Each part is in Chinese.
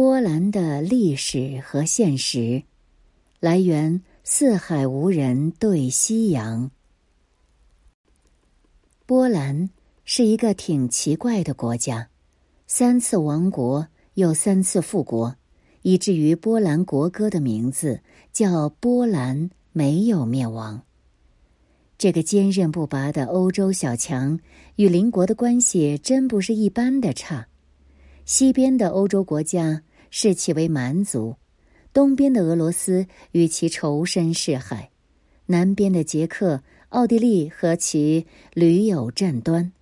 波兰的历史和现实来源：四海无人对夕阳。波兰是一个挺奇怪的国家，三次亡国又三次复国，以至于波兰国歌的名字叫“波兰没有灭亡”。这个坚韧不拔的欧洲小强与邻国的关系真不是一般的差。西边的欧洲国家视其为蛮族，东边的俄罗斯与其仇深似海，南边的捷克、奥地利和其屡有战端，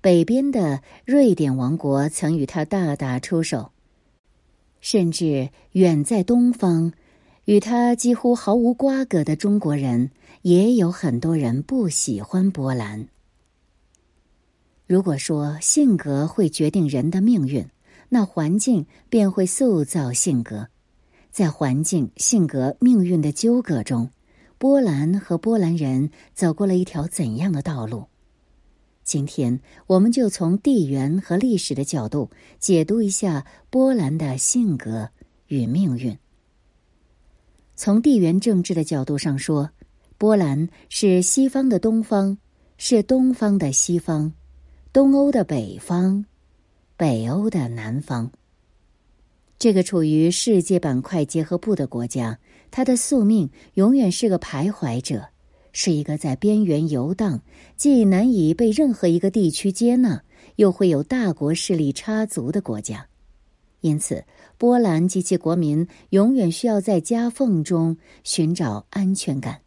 北边的瑞典王国曾与他大打出手，甚至远在东方，与他几乎毫无瓜葛的中国人，也有很多人不喜欢波兰。如果说性格会决定人的命运，那环境便会塑造性格，在环境、性格、命运的纠葛中，波兰和波兰人走过了一条怎样的道路？今天，我们就从地缘和历史的角度解读一下波兰的性格与命运。从地缘政治的角度上说，波兰是西方的东方，是东方的西方，东欧的北方。北欧的南方，这个处于世界板块结合部的国家，它的宿命永远是个徘徊者，是一个在边缘游荡，既难以被任何一个地区接纳，又会有大国势力插足的国家。因此，波兰及其国民永远需要在夹缝中寻找安全感。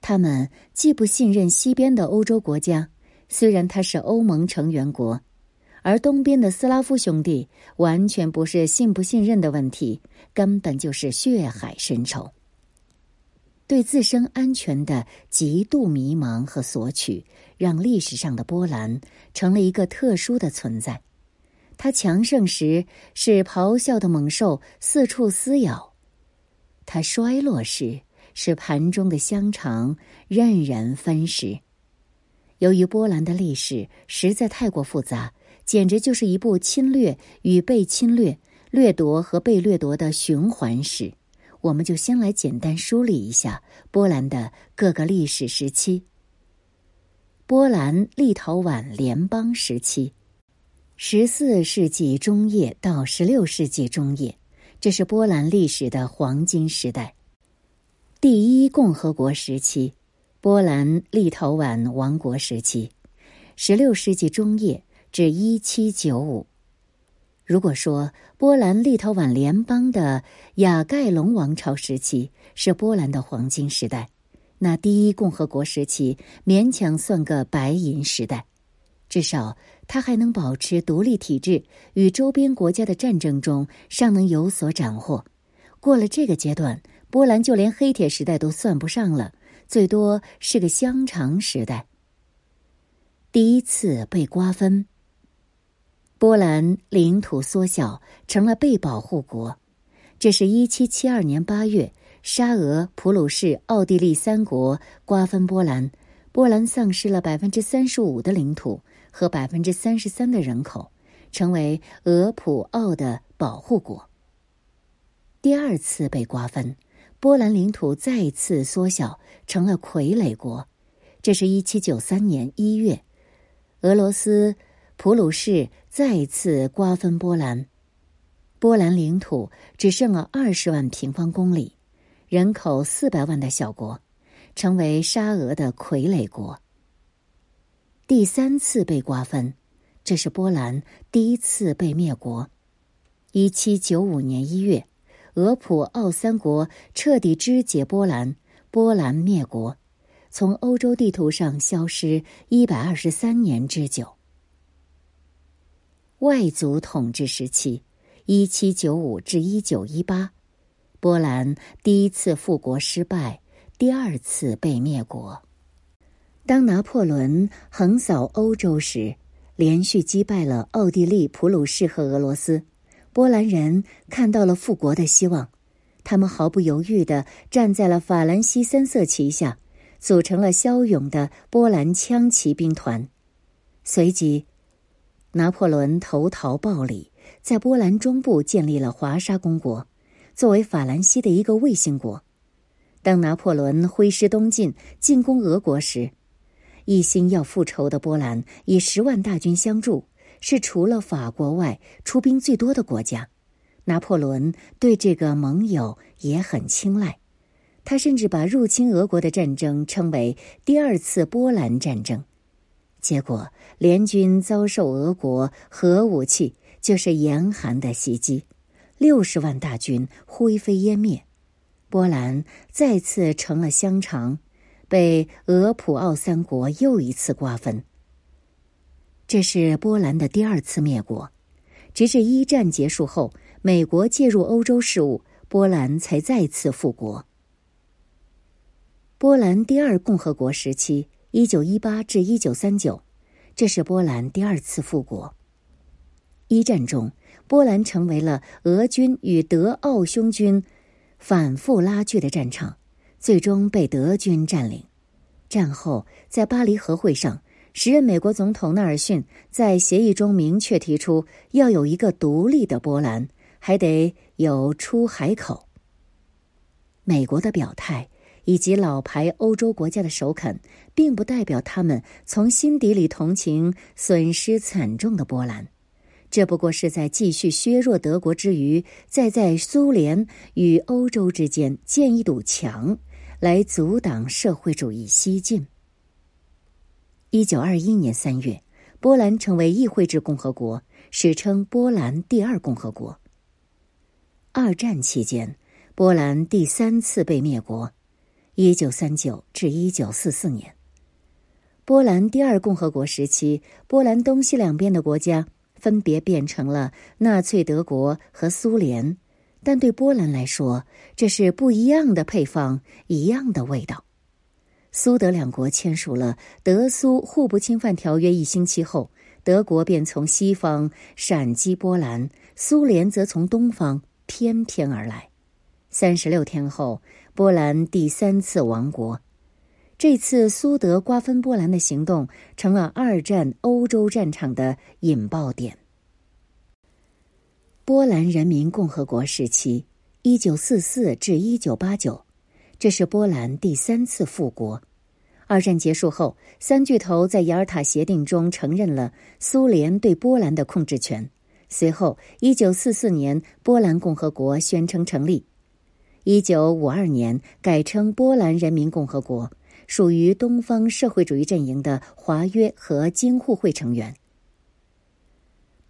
他们既不信任西边的欧洲国家，虽然它是欧盟成员国。而东边的斯拉夫兄弟完全不是信不信任的问题，根本就是血海深仇。对自身安全的极度迷茫和索取，让历史上的波兰成了一个特殊的存在。他强盛时是咆哮的猛兽四处撕咬，他衰落时是盘中的香肠任人分食。由于波兰的历史实在太过复杂。简直就是一部侵略与被侵略、掠夺和被掠夺的循环史。我们就先来简单梳理一下波兰的各个历史时期。波兰立陶宛联邦时期，十四世纪中叶到十六世纪中叶，这是波兰历史的黄金时代。第一共和国时期，波兰立陶宛王国时期，十六世纪中叶。至一七九五，如果说波兰立陶宛联邦的雅盖隆王朝时期是波兰的黄金时代，那第一共和国时期勉强算个白银时代，至少它还能保持独立体制，与周边国家的战争中尚能有所斩获。过了这个阶段，波兰就连黑铁时代都算不上了，最多是个香肠时代。第一次被瓜分。波兰领土缩小，成了被保护国。这是一七七二年八月，沙俄、普鲁士、奥地利三国瓜分波兰，波兰丧失了百分之三十五的领土和百分之三十三的人口，成为俄普奥的保护国。第二次被瓜分，波兰领土再次缩小，成了傀儡国。这是一七九三年一月，俄罗斯。普鲁士再次瓜分波兰，波兰领土只剩了二十万平方公里，人口四百万的小国，成为沙俄的傀儡国。第三次被瓜分，这是波兰第一次被灭国。一七九五年一月，俄普奥三国彻底肢解波兰，波兰灭国，从欧洲地图上消失一百二十三年之久。外族统治时期，一七九五至一九一八，波兰第一次复国失败，第二次被灭国。当拿破仑横扫欧洲时，连续击败了奥地利、普鲁士和俄罗斯，波兰人看到了复国的希望，他们毫不犹豫的站在了法兰西三色旗下，组成了骁勇的波兰枪骑兵团，随即。拿破仑投桃报李，在波兰中部建立了华沙公国，作为法兰西的一个卫星国。当拿破仑挥师东进，进攻俄国时，一心要复仇的波兰以十万大军相助，是除了法国外出兵最多的国家。拿破仑对这个盟友也很青睐，他甚至把入侵俄国的战争称为“第二次波兰战争”。结果，联军遭受俄国核武器就是严寒的袭击，六十万大军灰飞烟灭。波兰再次成了香肠，被俄普奥三国又一次瓜分。这是波兰的第二次灭国，直至一战结束后，美国介入欧洲事务，波兰才再次复国。波兰第二共和国时期（一九一八至一九三九），这是波兰第二次复国。一战中，波兰成为了俄军与德奥匈军。反复拉锯的战场，最终被德军占领。战后，在巴黎和会上，时任美国总统纳尔逊在协议中明确提出，要有一个独立的波兰，还得有出海口。美国的表态以及老牌欧洲国家的首肯，并不代表他们从心底里同情损失惨重的波兰。这不过是在继续削弱德国之余，再在苏联与欧洲之间建一堵墙，来阻挡社会主义西进。一九二一年三月，波兰成为议会制共和国，史称波兰第二共和国。二战期间，波兰第三次被灭国，一九三九至一九四四年。波兰第二共和国时期，波兰东西两边的国家。分别变成了纳粹德国和苏联，但对波兰来说，这是不一样的配方，一样的味道。苏德两国签署了德苏互不侵犯条约一星期后，德国便从西方闪击波兰，苏联则从东方翩翩而来。三十六天后，波兰第三次亡国。这次苏德瓜分波兰的行动成了二战欧洲战场的引爆点。波兰人民共和国时期，一九四四至一九八九，这是波兰第三次复国。二战结束后，三巨头在雅尔塔协定中承认了苏联对波兰的控制权。随后，一九四四年，波兰共和国宣称成立。一九五二年，改称波兰人民共和国。属于东方社会主义阵营的华约和京沪会成员。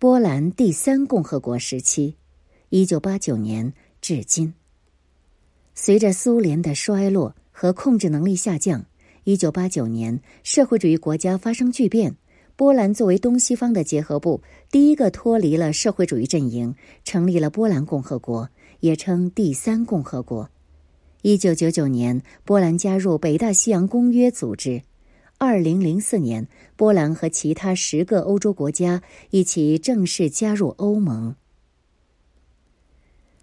波兰第三共和国时期，一九八九年至今。随着苏联的衰落和控制能力下降，一九八九年社会主义国家发生巨变，波兰作为东西方的结合部，第一个脱离了社会主义阵营，成立了波兰共和国，也称第三共和国。一九九九年，波兰加入北大西洋公约组织。二零零四年，波兰和其他十个欧洲国家一起正式加入欧盟。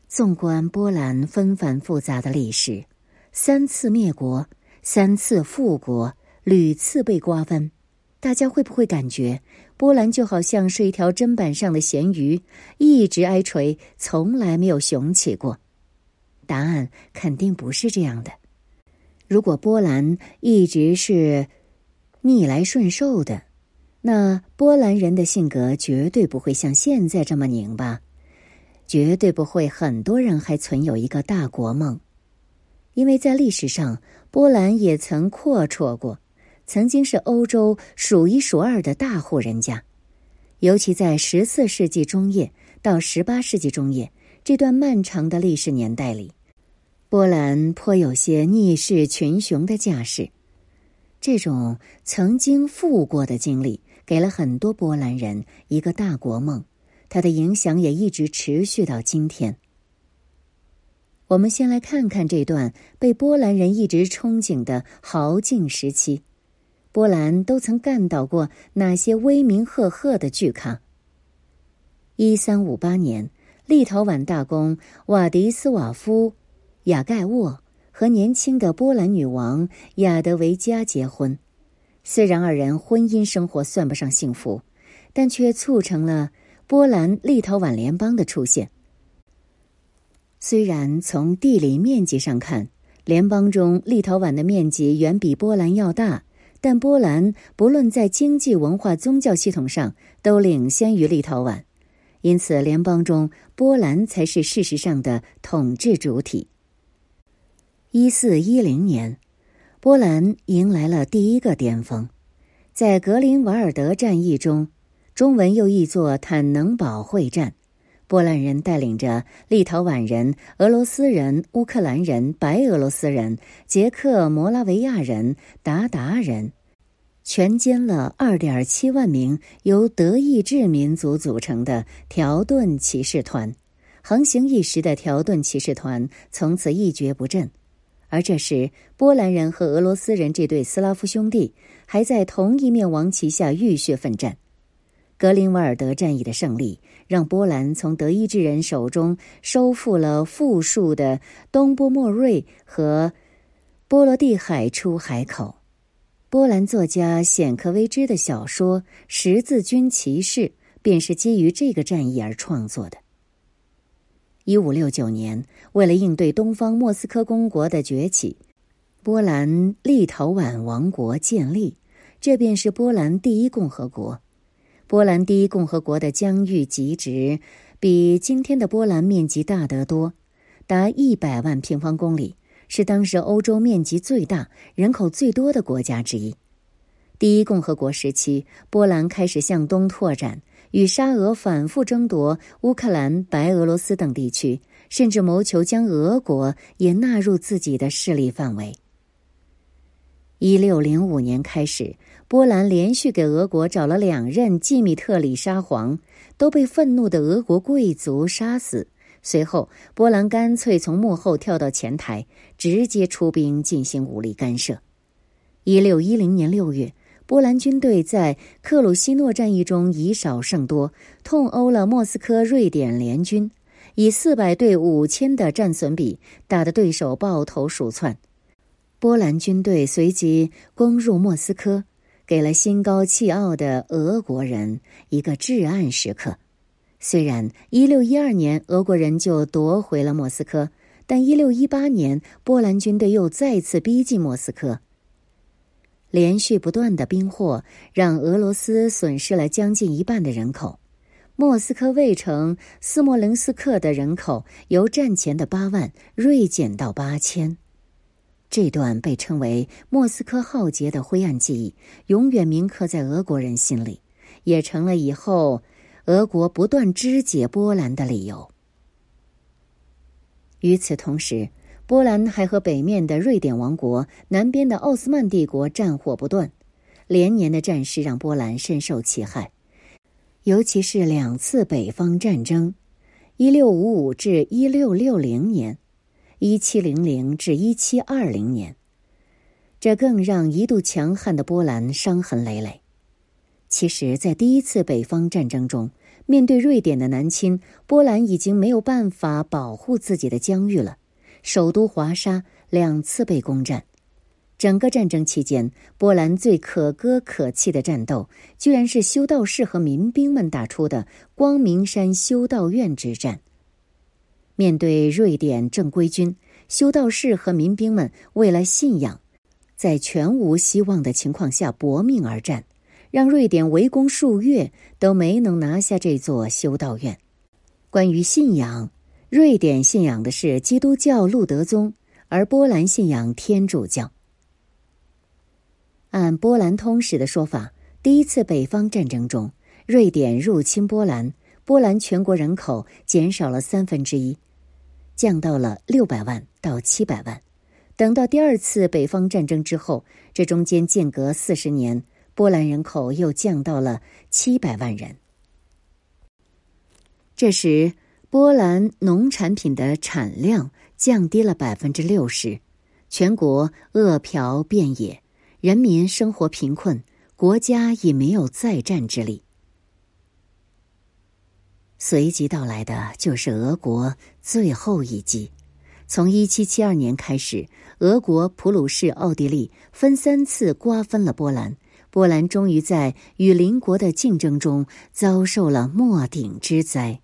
纵观波兰纷繁复杂的历史，三次灭国，三次复国，屡次被瓜分，大家会不会感觉波兰就好像是一条砧板上的咸鱼，一直挨锤，从来没有雄起过？答案肯定不是这样的。如果波兰一直是逆来顺受的，那波兰人的性格绝对不会像现在这么拧巴，绝对不会。很多人还存有一个大国梦，因为在历史上，波兰也曾阔绰过，曾经是欧洲数一数二的大户人家，尤其在十四世纪中叶到十八世纪中叶这段漫长的历史年代里。波兰颇有些逆势群雄的架势，这种曾经富过的经历，给了很多波兰人一个大国梦，它的影响也一直持续到今天。我们先来看看这段被波兰人一直憧憬的豪境时期，波兰都曾干倒过哪些威名赫赫的巨咖？一三五八年，立陶宛大公瓦迪斯瓦夫。雅盖沃和年轻的波兰女王雅德维加结婚，虽然二人婚姻生活算不上幸福，但却促成了波兰立陶宛联邦的出现。虽然从地理面积上看，联邦中立陶宛的面积远比波兰要大，但波兰不论在经济、文化、宗教系统上都领先于立陶宛，因此联邦中波兰才是事实上的统治主体。一四一零年，波兰迎来了第一个巅峰，在格林瓦尔德战役中。中文又译作坦能堡会战，波兰人带领着立陶宛人、俄罗斯人、乌克兰人、白俄罗斯人、捷克摩拉维亚人、鞑靼人，全歼了二点七万名由德意志民族组成的条顿骑士团。横行一时的条顿骑士团从此一蹶不振，而这时波兰人和俄罗斯人这对斯拉夫兄弟还在同一面王旗下浴血奋战。格林瓦尔德战役的胜利，让波兰从德意志人手中收复了富庶的东波莫瑞和波罗的海出海口。波兰作家显克维兹的小说《十字军骑士》便是基于这个战役而创作的。一五六九年，为了应对东方莫斯科公国的崛起，波兰立陶宛王国建立，这便是波兰第一共和国。波兰第一共和国的疆域极值比今天的波兰面积大得多，达一百万平方公里，是当时欧洲面积最大、人口最多的国家之一。第一共和国时期，波兰开始向东拓展，与沙俄反复争夺乌克兰、白俄罗斯等地区，甚至谋求将俄国也纳入自己的势力范围。一六零五年开始。波兰连续给俄国找了两任季米特里沙皇，都被愤怒的俄国贵族杀死。随后，波兰干脆从幕后跳到前台，直接出兵进行武力干涉。一六一零年六月，波兰军队在克鲁西诺战役中以少胜多，痛殴了莫斯科瑞典联军，以四百对五千的战损比，打得对手抱头鼠窜。波兰军队随即攻入莫斯科。给了心高气傲的俄国人一个至暗时刻。虽然一六一二年俄国人就夺回了莫斯科，但一六一八年波兰军队又再次逼近莫斯科。连续不断的兵祸让俄罗斯损失了将近一半的人口。莫斯科卫城斯莫棱斯克的人口由战前的八万锐减到八千。这段被称为莫斯科浩劫的灰暗记忆，永远铭刻在俄国人心里，也成了以后俄国不断肢解波兰的理由。与此同时，波兰还和北面的瑞典王国、南边的奥斯曼帝国战火不断，连年的战事让波兰深受其害，尤其是两次北方战争（一六五五至一六六零年）。一七零零至一七二零年，这更让一度强悍的波兰伤痕累累。其实，在第一次北方战争中，面对瑞典的南侵，波兰已经没有办法保护自己的疆域了。首都华沙两次被攻占，整个战争期间，波兰最可歌可泣的战斗，居然是修道士和民兵们打出的光明山修道院之战。面对瑞典正规军，修道士和民兵们为了信仰，在全无希望的情况下搏命而战，让瑞典围攻数月都没能拿下这座修道院。关于信仰，瑞典信仰的是基督教路德宗，而波兰信仰天主教。按波兰通史的说法，第一次北方战争中，瑞典入侵波兰，波兰全国人口减少了三分之一。降到了六百万到七百万，等到第二次北方战争之后，这中间间隔四十年，波兰人口又降到了七百万人。这时，波兰农产品的产量降低了百分之六十，全国饿殍遍野，人民生活贫困，国家已没有再战之力。随即到来的就是俄国最后一击。从一七七二年开始，俄国、普鲁士、奥地利分三次瓜分了波兰，波兰终于在与邻国的竞争中遭受了末顶之灾。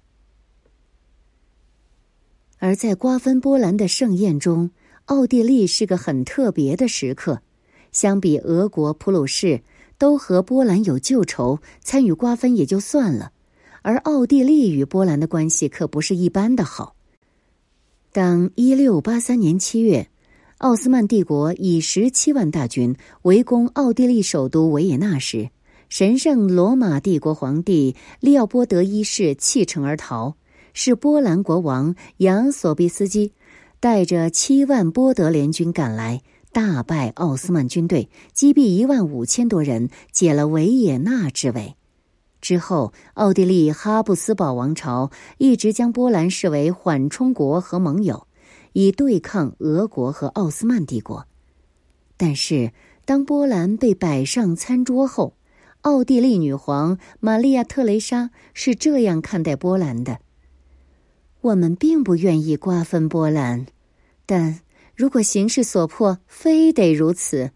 而在瓜分波兰的盛宴中，奥地利是个很特别的时刻。相比俄国、普鲁士都和波兰有旧仇，参与瓜分也就算了，而奥地利与波兰的关系可不是一般的好。当一六八三年七月，奥斯曼帝国以十七万大军围攻奥地利首都维也纳时，神圣罗马帝国皇帝利奥波德一世弃城而逃。是波兰国王扬索比斯基带着七万波德联军赶来，大败奥斯曼军队，击毙一万五千多人，解了维也纳之围。之后，奥地利哈布斯堡王朝一直将波兰视为缓冲国和盟友，以对抗俄国和奥斯曼帝国。但是，当波兰被摆上餐桌后，奥地利女皇玛利亚特蕾莎是这样看待波兰的。我们并不愿意瓜分波兰，但如果形势所迫，非得如此，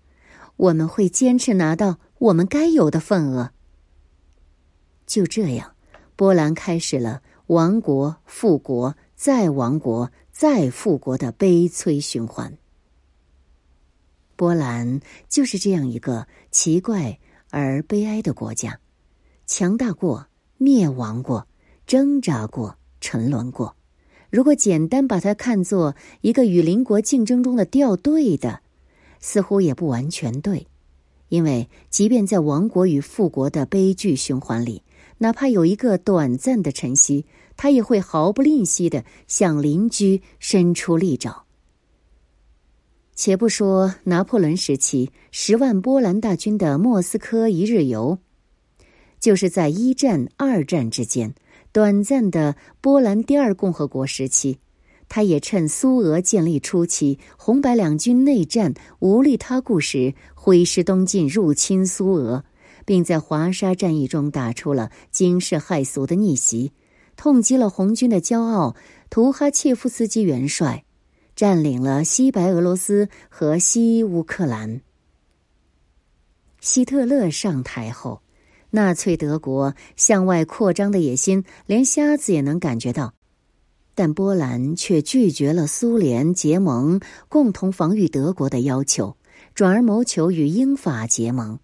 我们会坚持拿到我们该有的份额。就这样，波兰开始了亡国复国再亡国再复国的悲催循环。波兰就是这样一个奇怪而悲哀的国家，强大过，灭亡过，挣扎过。沉沦过，如果简单把它看作一个与邻国竞争中的掉队的，似乎也不完全对，因为即便在亡国与复国的悲剧循环里，哪怕有一个短暂的晨曦，他也会毫不吝惜的向邻居伸出利爪。且不说拿破仑时期十万波兰大军的莫斯科一日游，就是在一战、二战之间。短暂的波兰第二共和国时期，他也趁苏俄建立初期红白两军内战无力他顾时，挥师东进入侵苏俄，并在华沙战役中打出了惊世骇俗的逆袭，痛击了红军的骄傲图哈切夫斯基元帅，占领了西白俄罗斯和西乌克兰。希特勒上台后。纳粹德国向外扩张的野心，连瞎子也能感觉到，但波兰却拒绝了苏联结盟、共同防御德国的要求，转而谋求与英法结盟。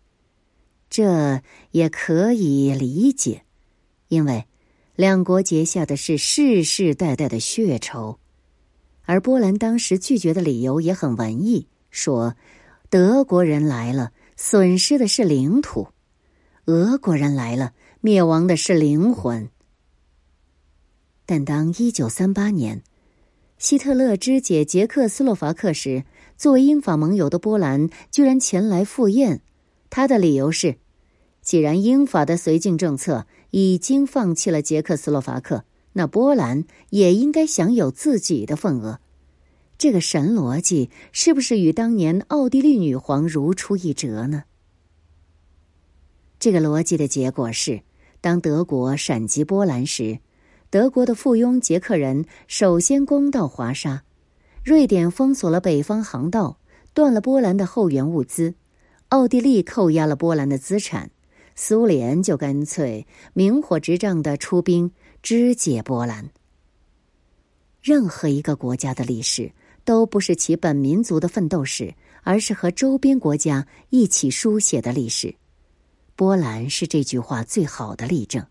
这也可以理解，因为两国结下的是世世代代的血仇。而波兰当时拒绝的理由也很文艺，说：“德国人来了，损失的是领土。”俄国人来了，灭亡的是灵魂。但当一九三八年，希特勒肢解捷克斯洛伐克时，作为英法盟友的波兰居然前来赴宴。他的理由是：既然英法的绥靖政策已经放弃了捷克斯洛伐克，那波兰也应该享有自己的份额。这个神逻辑是不是与当年奥地利女皇如出一辙呢？这个逻辑的结果是，当德国闪击波兰时，德国的附庸捷克人首先攻到华沙，瑞典封锁了北方航道，断了波兰的后援物资，奥地利扣押了波兰的资产，苏联就干脆明火执仗的出兵肢解波兰。任何一个国家的历史都不是其本民族的奋斗史，而是和周边国家一起书写的历史。波兰是这句话最好的例证，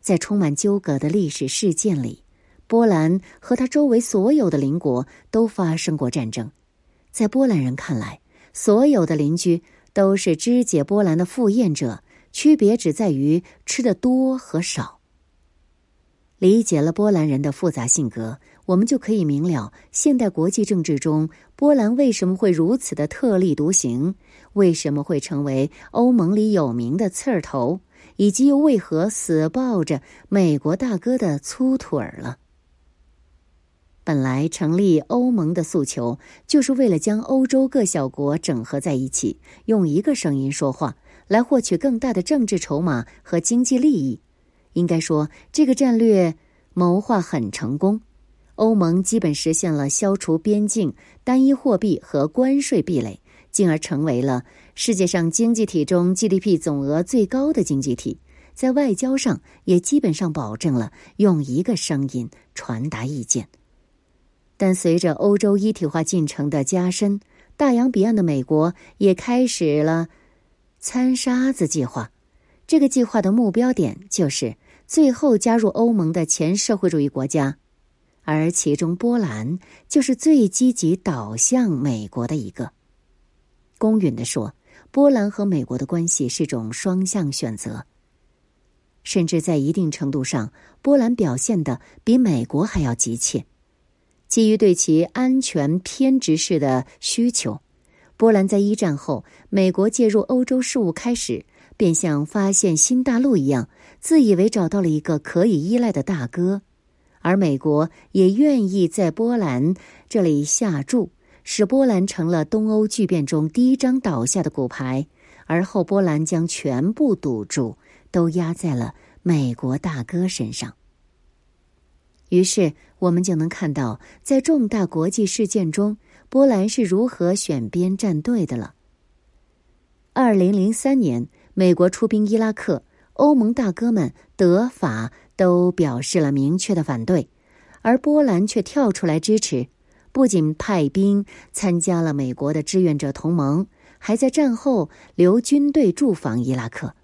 在充满纠葛的历史事件里，波兰和他周围所有的邻国都发生过战争。在波兰人看来，所有的邻居都是肢解波兰的赴宴者，区别只在于吃的多和少。理解了波兰人的复杂性格。我们就可以明了，现代国际政治中，波兰为什么会如此的特立独行，为什么会成为欧盟里有名的刺儿头，以及又为何死抱着美国大哥的粗腿儿了。本来成立欧盟的诉求，就是为了将欧洲各小国整合在一起，用一个声音说话，来获取更大的政治筹码和经济利益。应该说，这个战略谋划很成功。欧盟基本实现了消除边境、单一货币和关税壁垒，进而成为了世界上经济体中 GDP 总额最高的经济体。在外交上也基本上保证了用一个声音传达意见。但随着欧洲一体化进程的加深，大洋彼岸的美国也开始了“掺沙子”计划。这个计划的目标点就是最后加入欧盟的前社会主义国家，而其中波兰就是最积极导向美国的一个。公允的说，波兰和美国的关系是种双向选择。甚至在一定程度上，波兰表现的比美国还要急切。基于对其安全偏执式的需求，波兰在一战后美国介入欧洲事务开始，便像发现新大陆一样，自以为找到了一个可以依赖的大哥，而美国也愿意在波兰这里下注，使波兰成了东欧巨变中第一张倒下的骨牌，而后波兰将全部赌注。都压在了美国大哥身上。于是，我们就能看到，在重大国际事件中，波兰是如何选边站队的了。二零零三年，美国出兵伊拉克，欧盟大哥们德法都表示了明确的反对，而波兰却跳出来支持，不仅派兵参加了美国的志愿者同盟，还在战后留军队驻防伊拉克。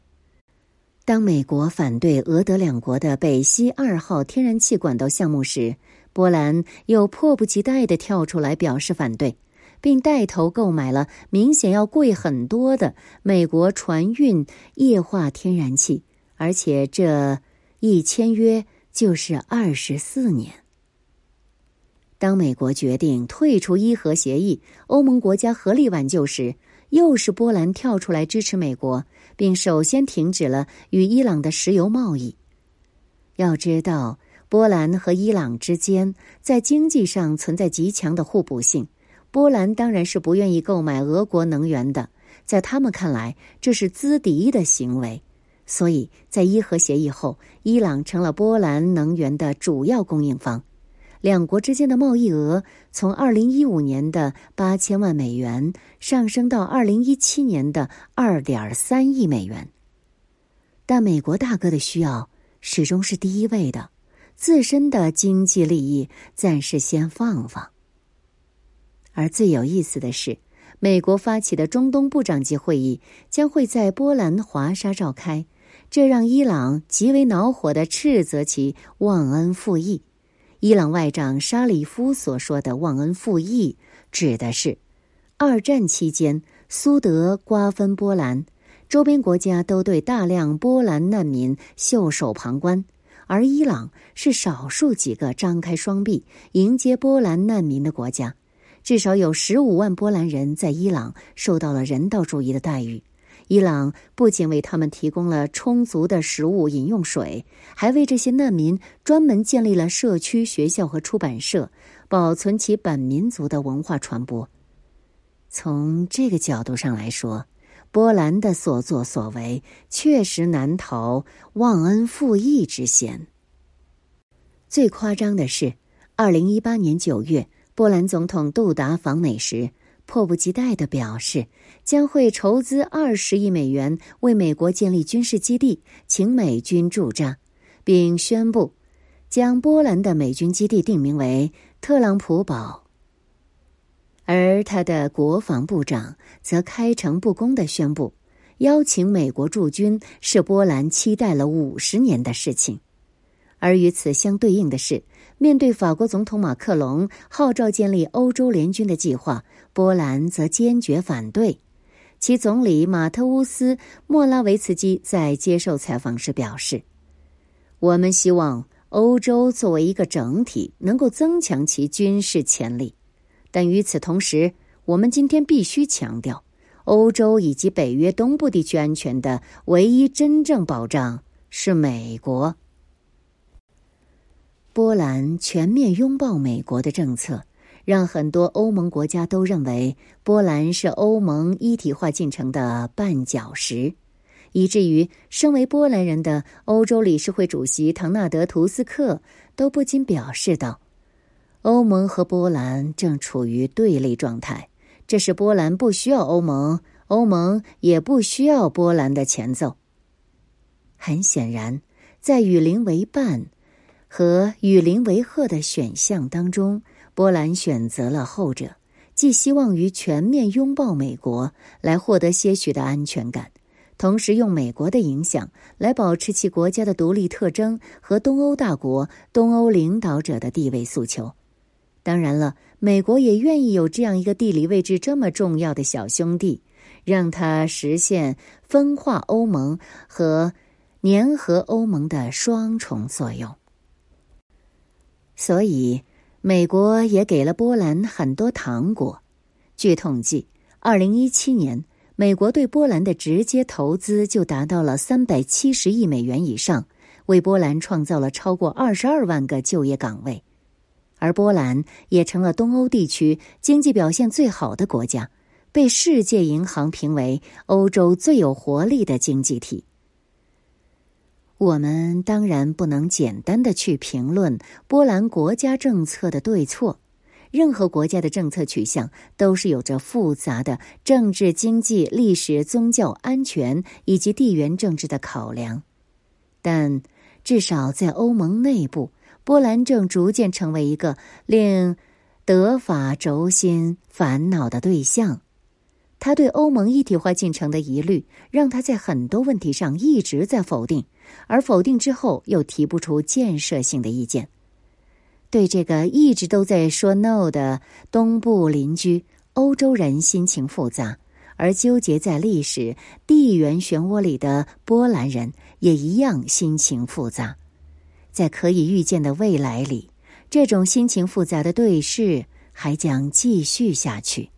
当美国反对俄德两国的北溪二号天然气管道项目时，波兰又迫不及待地跳出来表示反对，并带头购买了明显要贵很多的美国船运液化天然气，而且这一签约就是二十四年。当美国决定退出伊核协议，欧盟国家合力挽救时，又是波兰跳出来支持美国。并首先停止了与伊朗的石油贸易。要知道，波兰和伊朗之间在经济上存在极强的互补性。波兰当然是不愿意购买俄国能源的，在他们看来，这是资敌的行为。所以在伊核协议后，伊朗成了波兰能源的主要供应方。两国之间的贸易额从二零一五年的八千万美元上升到二零一七年的二点三亿美元，但美国大哥的需要始终是第一位的，自身的经济利益暂时先放放。而最有意思的是，美国发起的中东部长级会议将会在波兰华沙召开，这让伊朗极为恼火的斥责其忘恩负义。伊朗外长沙里夫所说的“忘恩负义”，指的是二战期间苏德瓜分波兰，周边国家都对大量波兰难民袖手旁观，而伊朗是少数几个张开双臂迎接波兰难民的国家，至少有十五万波兰人在伊朗受到了人道主义的待遇。伊朗不仅为他们提供了充足的食物、饮用水，还为这些难民专门建立了社区、学校和出版社，保存其本民族的文化传播。从这个角度上来说，波兰的所作所为确实难逃忘恩负义之嫌。最夸张的是，二零一八年九月，波兰总统杜达访美时。迫不及待地表示，将会筹资二十亿美元为美国建立军事基地，请美军驻扎，并宣布将波兰的美军基地定名为特朗普堡。而他的国防部长则开诚布公地宣布，邀请美国驻军是波兰期待了五十年的事情。而与此相对应的是，面对法国总统马克龙号召建立欧洲联军的计划。波兰则坚决反对，其总理马特乌斯·莫拉维茨基在接受采访时表示：“我们希望欧洲作为一个整体能够增强其军事潜力，但与此同时，我们今天必须强调，欧洲以及北约东部地区安全的唯一真正保障是美国。”波兰全面拥抱美国的政策。让很多欧盟国家都认为波兰是欧盟一体化进程的绊脚石，以至于身为波兰人的欧洲理事会主席唐纳德·图斯克都不禁表示道：“欧盟和波兰正处于对立状态，这是波兰不需要欧盟，欧盟也不需要波兰的前奏。很显然，在与邻为伴和与邻为壑的选项当中，波兰选择了后者，寄希望于全面拥抱美国来获得些许的安全感。同时，用美国的影响来保持其国家的独立特征和东欧大国、东欧领导者的地位诉求。当然了，美国也愿意有这样一个地理位置这么重要的小兄弟，让他实现分化欧盟和粘合欧盟的双重作用。所以，美国也给了波兰很多糖果。据统计，二零一七年。美国对波兰的直接投资就达到了三百七十亿美元以上，为波兰创造了超过二十二万个就业岗位，而波兰也成了东欧地区经济表现最好的国家，被世界银行评为欧洲最有活力的经济体。我们当然不能简单的去评论波兰国家政策的对错。任何国家的政策取向都是有着复杂的政治、经济、历史、宗教、安全以及地缘政治的考量，但至少在欧盟内部，波兰正逐渐成为一个令德法轴心烦恼的对象。他对欧盟一体化进程的疑虑，让他在很多问题上一直在否定，而否定之后又提不出建设性的意见。对这个一直都在说 “no” 的东部邻居欧洲人心情复杂，而纠结在历史地缘漩涡里的波兰人也一样心情复杂。在可以预见的未来里，这种心情复杂的对视还将继续下去。